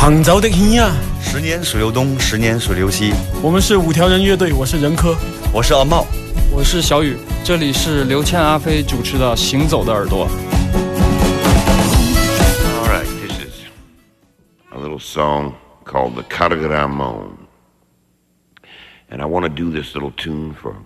杭州的天呀，十年水流东，十年水流西。我们是五条人乐队，我是任科，我是阿茂，我是小雨。这里是刘谦、阿飞主持的《行走的耳朵》。All right, this is a little song called "The Caragaramon," and I want to do this little tune for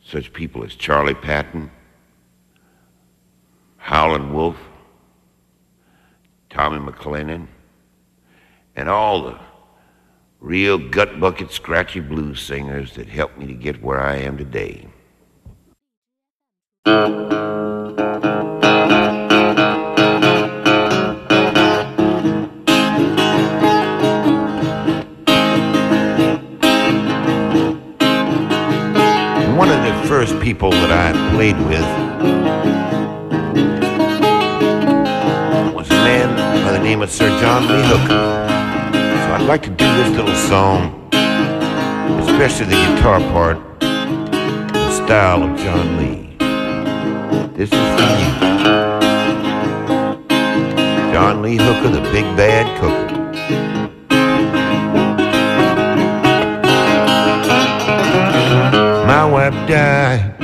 such people as Charlie Patton, Howlin' Wolf, Tommy McLennan, and all the real gut bucket scratchy blues singers that helped me to get where I am today. One of the first people that I played with was a man by the name of Sir John Lee Hooker. I'd like to do this little song, especially the guitar part, the style of John Lee. This is for you. John Lee Hooker, the big bad cooker. My wife died,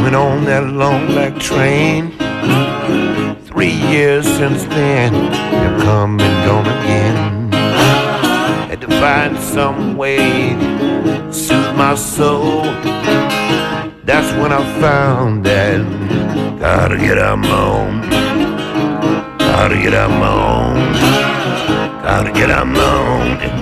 went on that long black train. Three years since then, they've come and gone again. Had to find some way to soothe my soul. That's when I found that gotta get out on, gotta get out on, gotta get out on. Oh,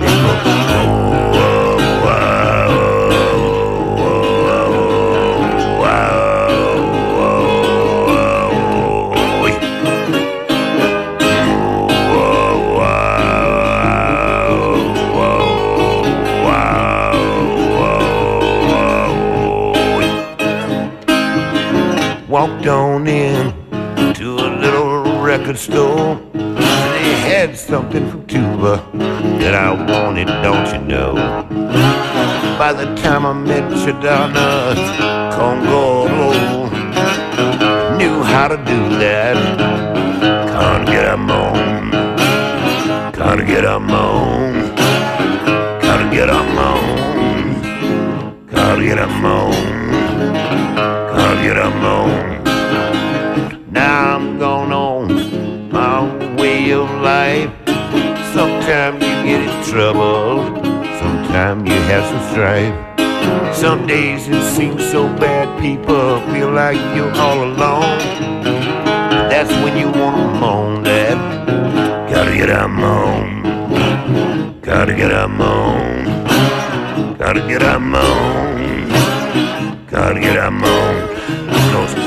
Walked on in to a little record store. They had something from Cuba that I wanted, don't you know? By the time I met Chadana Congo, knew how to do that. Can't get a moan. Gotta get a moan. Gotta get a moan. Gotta get a moan. Gotta get a. Now I'm going on my way of life. Sometimes you get in trouble. Sometimes you have some strife. Some days it seems so bad, people feel like you're all alone. That's when you wanna moan that. Gotta get a moan. Gotta get a moan. Gotta get a moan. Gotta get a moan. nosotros.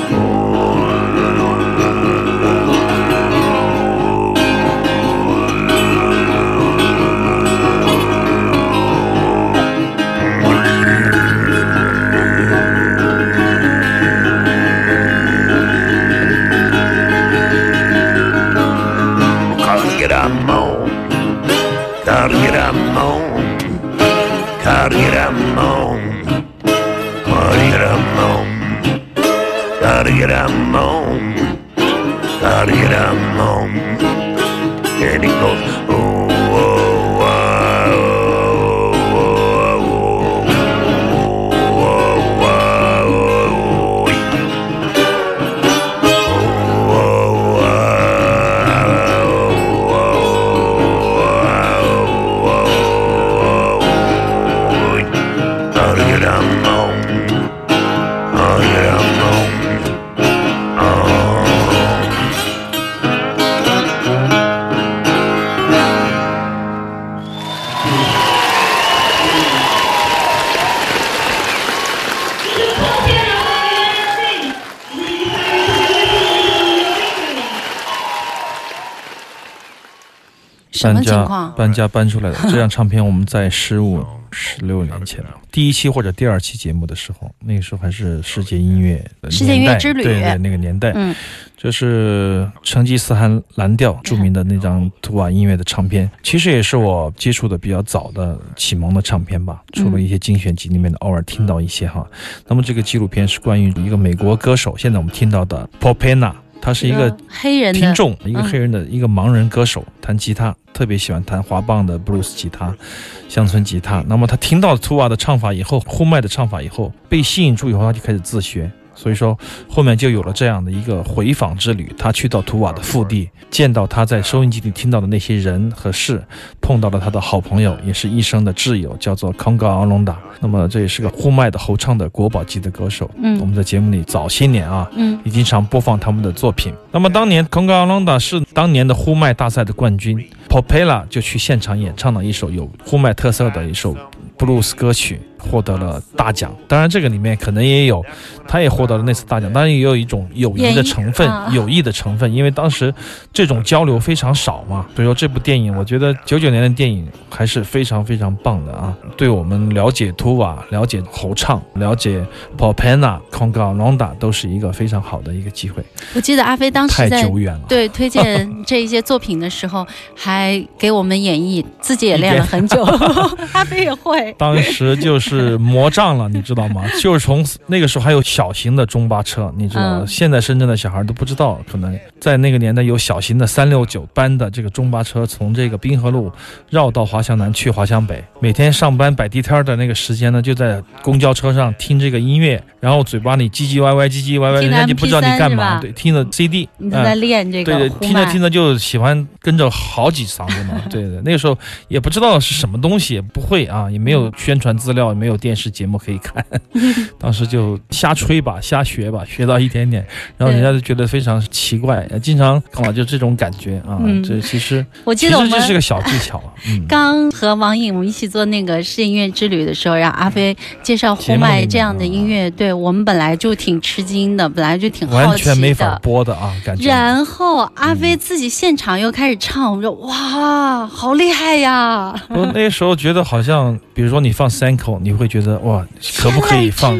know I am 什么搬家情况？搬家搬出来的 这张唱片，我们在十五、十六年前 第一期或者第二期节目的时候，那个时候还是世界音乐的世界音乐年代之旅对对，那个年代，嗯，这是成吉思汗蓝调著名的那张图瓦音乐的唱片，其实也是我接触的比较早的启蒙的唱片吧。除了一些精选集里面的，偶尔听到一些哈。那么这个纪录片是关于一个美国歌手，现在我们听到的 Popena。他是一个黑人听众，一个嗯黑人的一个盲人歌手，弹吉他，特别喜欢弹滑棒的布鲁斯吉他、乡村吉他。那么他听到图瓦的唱法以后，呼麦的唱法以后，被吸引住以后，他就开始自学。所以说，后面就有了这样的一个回访之旅。他去到图瓦的腹地，见到他在收音机里听到的那些人和事，碰到了他的好朋友，也是一生的挚友，叫做康高昂隆达。那么这也是个呼麦的喉唱的国宝级的歌手。嗯我们在节目里早些年啊，嗯也经常播放他们的作品。那么当年 l o n d a 是当年的呼麦大赛的冠军，Popella 就去现场演唱了一首有呼麦特色的一首布鲁斯歌曲，获得了大奖。当然，这个里面可能也有，他也获得了那次大奖，当然也有一种友谊的成分友谊的成分，因为当时这种交流非常少嘛。所以说这部电影，我觉得九九年的电影还是非常非常棒的啊，对我们了解图瓦、了解侯唱、了解 Popena、Conga l o n d a 都是一个非常好的一个机会。我记得阿飞当时太在久远了。对推荐这一些作品的时候，还给我们演绎，自己也练了很久。阿飞也会，当时就是魔障了，你知道吗？就是从那个时候还有小型的中巴车，你知道吗？嗯现在深圳的小孩都不知道，可能在那个年代有小型的三六九班的这个中巴车，从这个滨河路绕到华强南去华强北。每天上班摆地摊的那个时间呢，就在公交车上听这个音乐，然后嘴巴里唧唧歪歪、唧唧歪歪，人家就不知道你干嘛。对，听着 CD，你在嗯练这个对对，听着听着就喜欢跟着好几嗓子嘛。对对，那个时候也不知道是什么东西，也不会啊，也没有宣传资料，也没有电视节目可以看，当时就瞎吹吧，瞎学吧，学到一点点，然后人家就觉得非常奇怪，呃经常啊就这种感觉啊，嗯这其实我其记得我们实这是个小技巧啊，嗯。刚和王颖我们一起做那个世界音乐之旅的时候，让阿飞介绍呼节目里面麦这样的音乐，对我们本来就挺吃惊的，本来就挺好完全没法。播的啊，感觉。然后阿飞自己现场又开始唱，我说哇，好厉害呀！我那时候觉得好像，比如说你放三口，你会觉得哇，可不可以放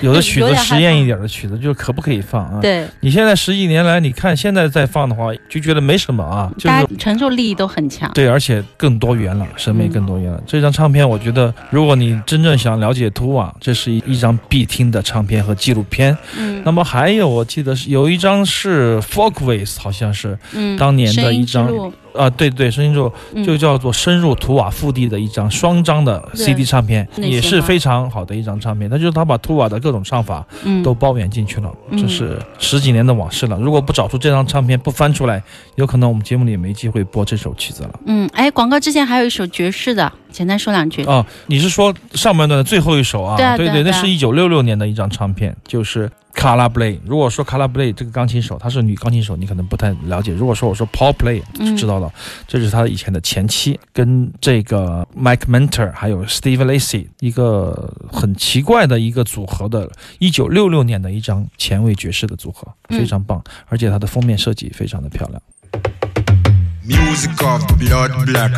有的曲子实验一点的曲子，就是可不可以放啊？对，你现在十几年来，你看现在再放的话，就觉得没什么啊，就是大家承受力都很强。对，而且更多元了，审美更多元了。这张唱片，我觉得如果你真正想了解图瓦，这是一一张必听的唱片和纪录片。嗯那么还有，我记得是有一张是 Folkways，好像是嗯，当年的一张啊，对对，声音之路嗯就叫做深入图瓦腹地的一张双张的 CD 唱片，也是非常好的一张唱片。那就是他把图瓦的各种唱法嗯都包圆进去了，嗯这是十几年的往事了。如果不找出这张唱片，不翻出来，有可能我们节目里也没机会播这首曲子了。嗯，哎，广告之前还有一首爵士的，简单说两句。哦，你是说上半段的最后一首啊？对啊对那对啊对啊是一九六六年的一张唱片，就是卡拉布雷。如果说卡拉布雷这个钢琴手，她是女钢琴手，你可能不太了解。如果说我说 Paul Play，嗯就知道了，这是她以前的前妻，跟这个 Mike Mentor 还有 Steve Lacy 一个很奇怪的一个组合的，一九六六年的一张前卫爵士的组合，嗯非常棒，而且它的封面设计非常的漂亮。Music of blood, black,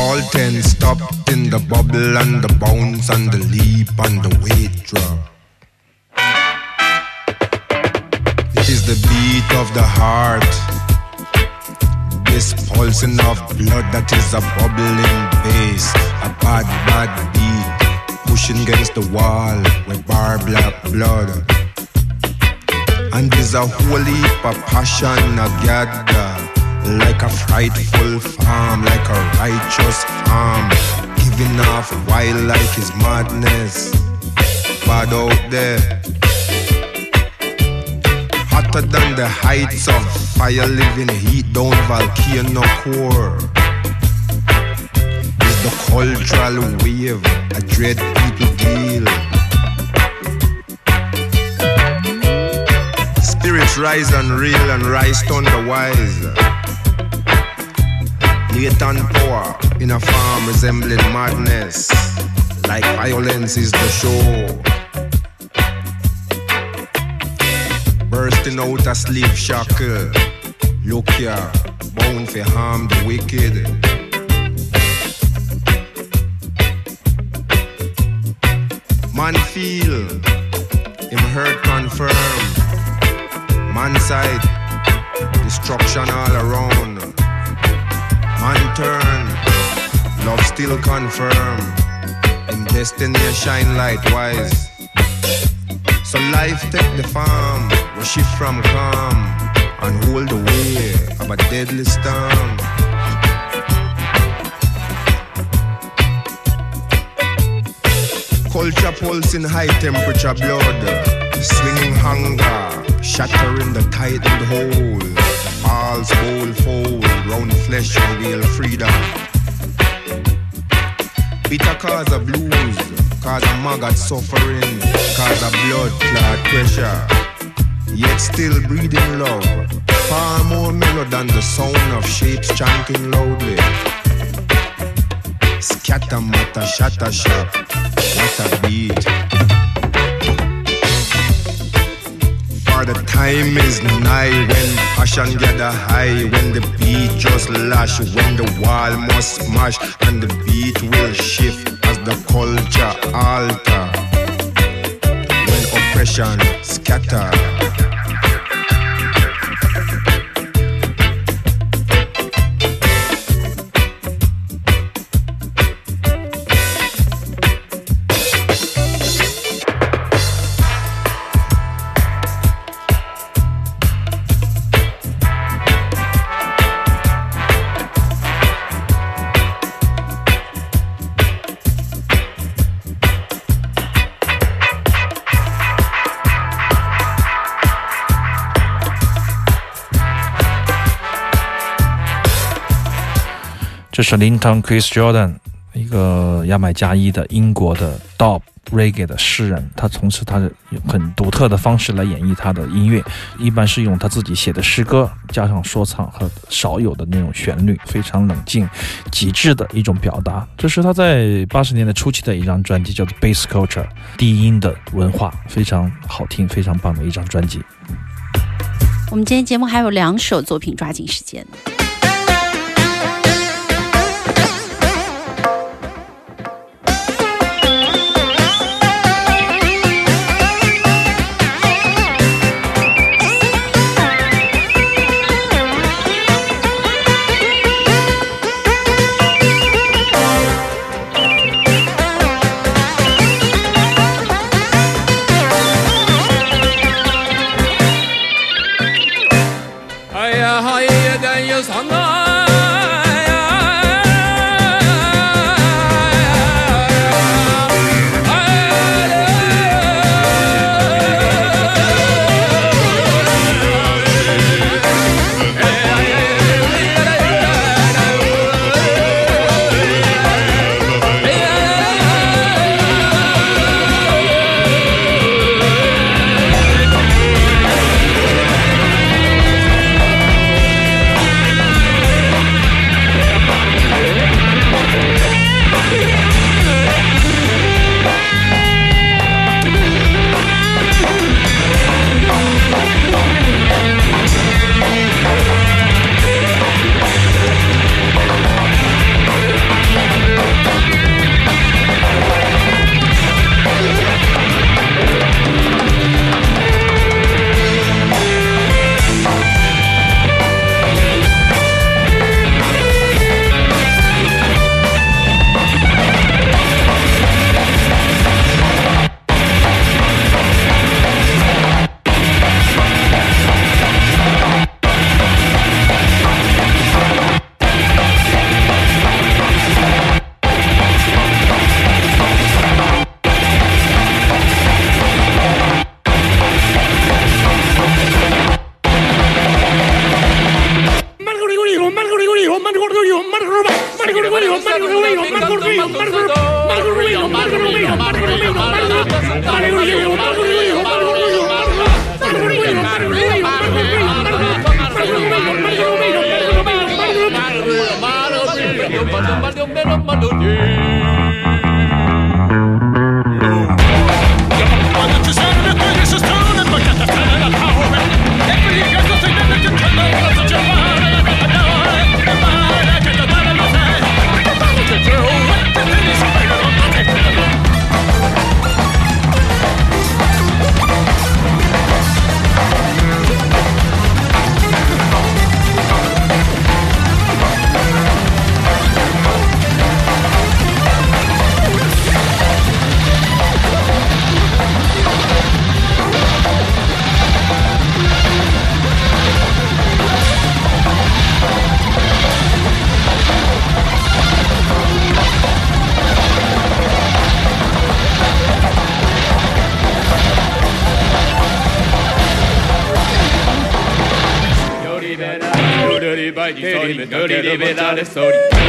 All ten stopped in the bubble and the bounce and the leap and the weight drop. It is the beat of the heart, this pulsing of blood that is a bubbling bass, a bad, bad beat, pushing against the wall with bar black blood. And there's a whole heap passion a gather Like a frightful farm, like a righteous arm Giving off wild like his madness. Bad out there. Hotter than the heights of fire living heat down volcano core. Is the cultural wave a dread people deal? Spirits rise and reel and rise thunder wise. Latent power in a farm resembling madness. Like violence is the show. Bursting out a sleep shackle. Look here, bound for harm the wicked. Man feel, him hurt confirm. Man side, destruction all around. Man turn, love still confirm. In destiny shine light wise. So life take the farm, we shift from calm and hold the way of a deadly storm. Culture pulsing high temperature blood, swinging hunger, shattering the tightened hold. Falls whole fold, round flesh reveal freedom. Bitter cause of blues, cause of maggot suffering, cause of blood clot pressure. Yet still breathing love, far more mellow than the sound of shapes chanting loudly. Scatter matter, shatter shop, what a beat. For the time is nigh when passion get gather high, when the beat just lash, when the wall must smash, and the beat will shift as the culture alter. When oppression scatter. 这是 Linton Chris Jordan，一个牙买加裔的英国的 Dub Reggae 的诗人，他从事他的很独特的方式来演绎他的音乐，一般是用他自己写的诗歌加上说唱和少有的那种旋律，非常冷静、极致的一种表达。这是他在八十年代初期的一张专辑，叫做《Bass Culture》，低音的文化，非常好听、非常棒的一张专辑。我们今天节目还有两首作品，抓紧时间。melody. storie, storie, develare storie.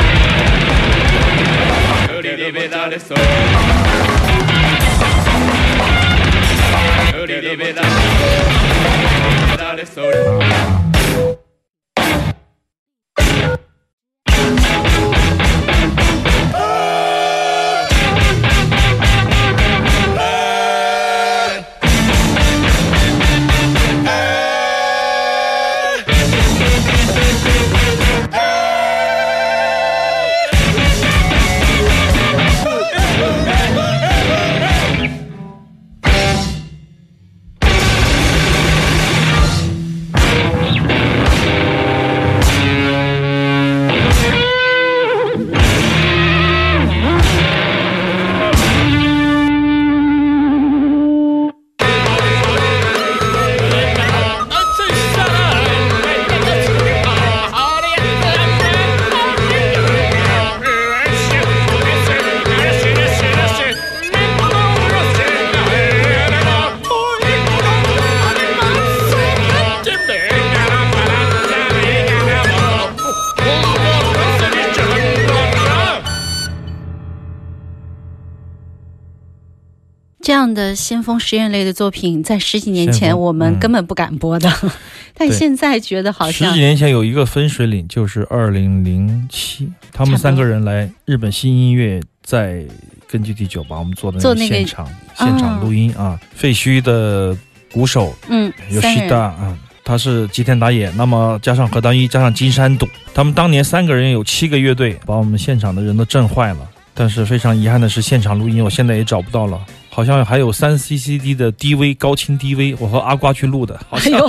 的先锋实验类的作品，在十几年前我们根本不敢播的，但现在觉得好像十几年前有一个分水岭，就是二零零七，他们三个人来日本新音乐在根据地酒吧，我们做的那个现场现场录音啊，废墟的鼓手嗯，有西大啊，他是吉田打野，那么加上何丹一，加上金山笃，他们当年三个人有七个乐队，把我们现场的人都震坏了。但是非常遗憾的是，现场录音我现在也找不到了，好像还有三 CCD 的 DV 高清 DV，我和阿瓜去录的，好像哎呦，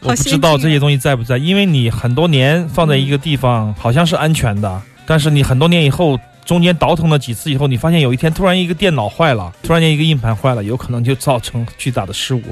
我不知道这些东西在不在，因为你很多年放在一个地方，好像是安全的，但是你很多年以后，中间倒腾了几次以后，你发现有一天突然一个电脑坏了，突然间一个硬盘坏了，有可能就造成巨大的失误。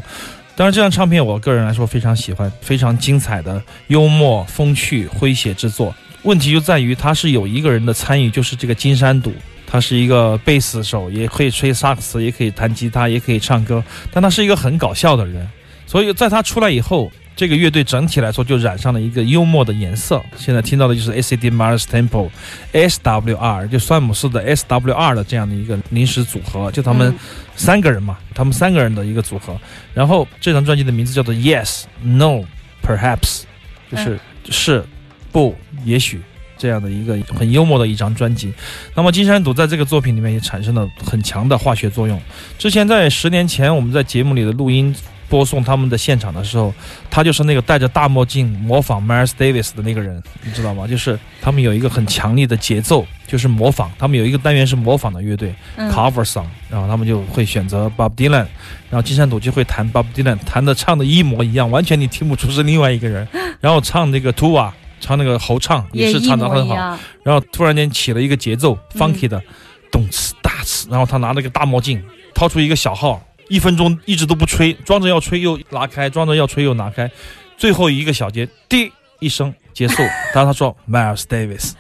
当然，这张唱片我个人来说非常喜欢，非常精彩的幽默、风趣、诙谐之作。问题就在于它是有一个人的参与，就是这个金山笃，他是一个贝斯手，也可以吹萨克斯，也可以弹吉他，也可以唱歌，但他是一个很搞笑的人。所以在他出来以后，这个乐队整体来说就染上了一个幽默的颜色。现在听到的就是 A.C.D. Mars Temple S.W.R. 就酸姆斯的 S.W.R. 的这样的一个临时组合，就他们三个人嘛，他们三个人的一个组合。然后这张专辑的名字叫做 Yes No Perhaps，就是是不也许。这样的一个很幽默的一张专辑，那么金山笃在这个作品里面也产生了很强的化学作用。之前在十年前我们在节目里的录音播送他们的现场的时候，他就是那个戴着大墨镜模仿 Miles Davis 的那个人，你知道吗？就是他们有一个很强力的节奏，就是模仿。他们有一个单元是模仿的乐队、嗯 cover song，然后他们就会选择 Bob Dylan，然后金山笃就会弹 Bob Dylan，弹的唱的一模一样，完全你听不出是另外一个人。然后唱那个 Tua，唱那个喉唱也是唱得很好。然后突然间起了一个节奏嗯，funky 的，咚哧大哧，然后他拿了个大墨镜，掏出一个小号，一分钟一直都不吹，装着要吹又拿开，装着要吹又拿开，最后一个小节，滴一声结束。然后他说 Miles Davis，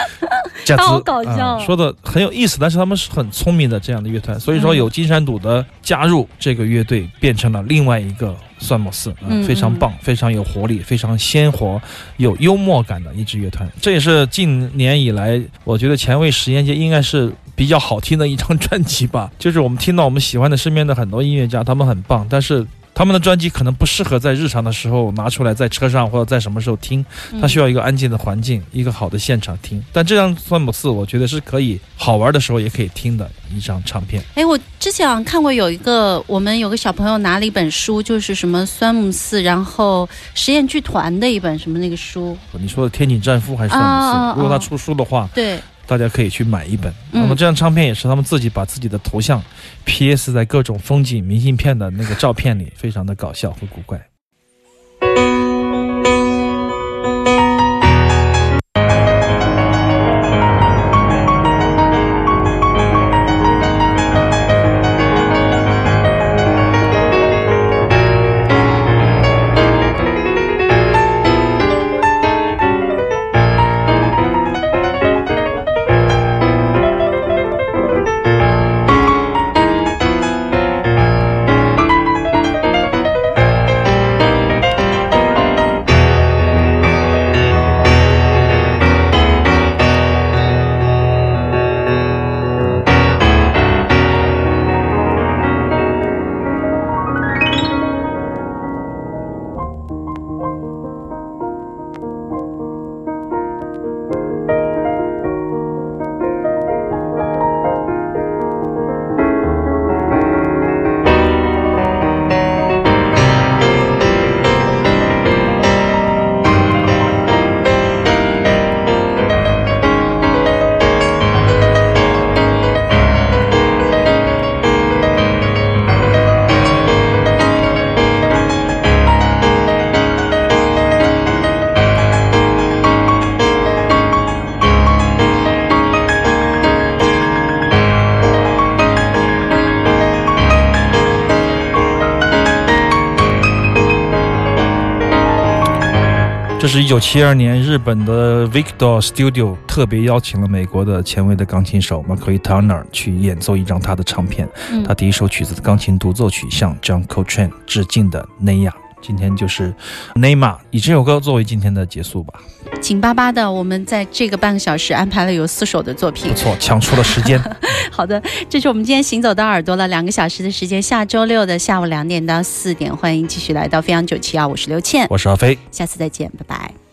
这好搞笑嗯说的很有意思，但是他们是很聪明的这样的乐团，所以说嗯有金山笃的加入，这个乐队变成了另外一个算莫斯，嗯非常棒，非常有活力，非常鲜活，有幽默感的一支乐团。这也是近年以来，我觉得前卫实验界应该是比较好听的一张专辑吧。就是我们听到我们喜欢的身边的很多音乐家，他们很棒，但是。他们的专辑可能不适合在日常的时候拿出来，在车上或者在什么时候听，它需要一个安静的环境，一个好的现场听。但这张《酸姆四》，我觉得是可以好玩的时候也可以听的一张唱片。哎，我之前好像看过有一个，我们有个小朋友拿了一本书，就是什么酸姆四，然后实验剧团的一本什么那个书，你说的《天井战夫》还是酸姆四？如果他出书的话，对，大家可以去买一本。嗯那么这张唱片也是他们自己把自己的头像 PS 在各种风景明信片的那个照片里，非常的搞笑和古怪。这是一九七二年日本的 Victor Studio 特别邀请了美国的前卫的钢琴手 McCoy Turner 去演奏一张他的唱片。嗯他第一首曲子的钢琴独奏曲向 John Coltrane 致敬的《内亚》。今天就是 Neymar 以这首歌作为今天的结束吧。紧巴巴的，我们在这个半个小时安排了有四首的作品不。错，抢出了时间。好的，这是我们今天行走到耳朵了两个小时的时间，下周六的下午两点到四点，欢迎继续来到飞扬九七幺，我是刘倩，我是阿飞。下次再见，拜拜。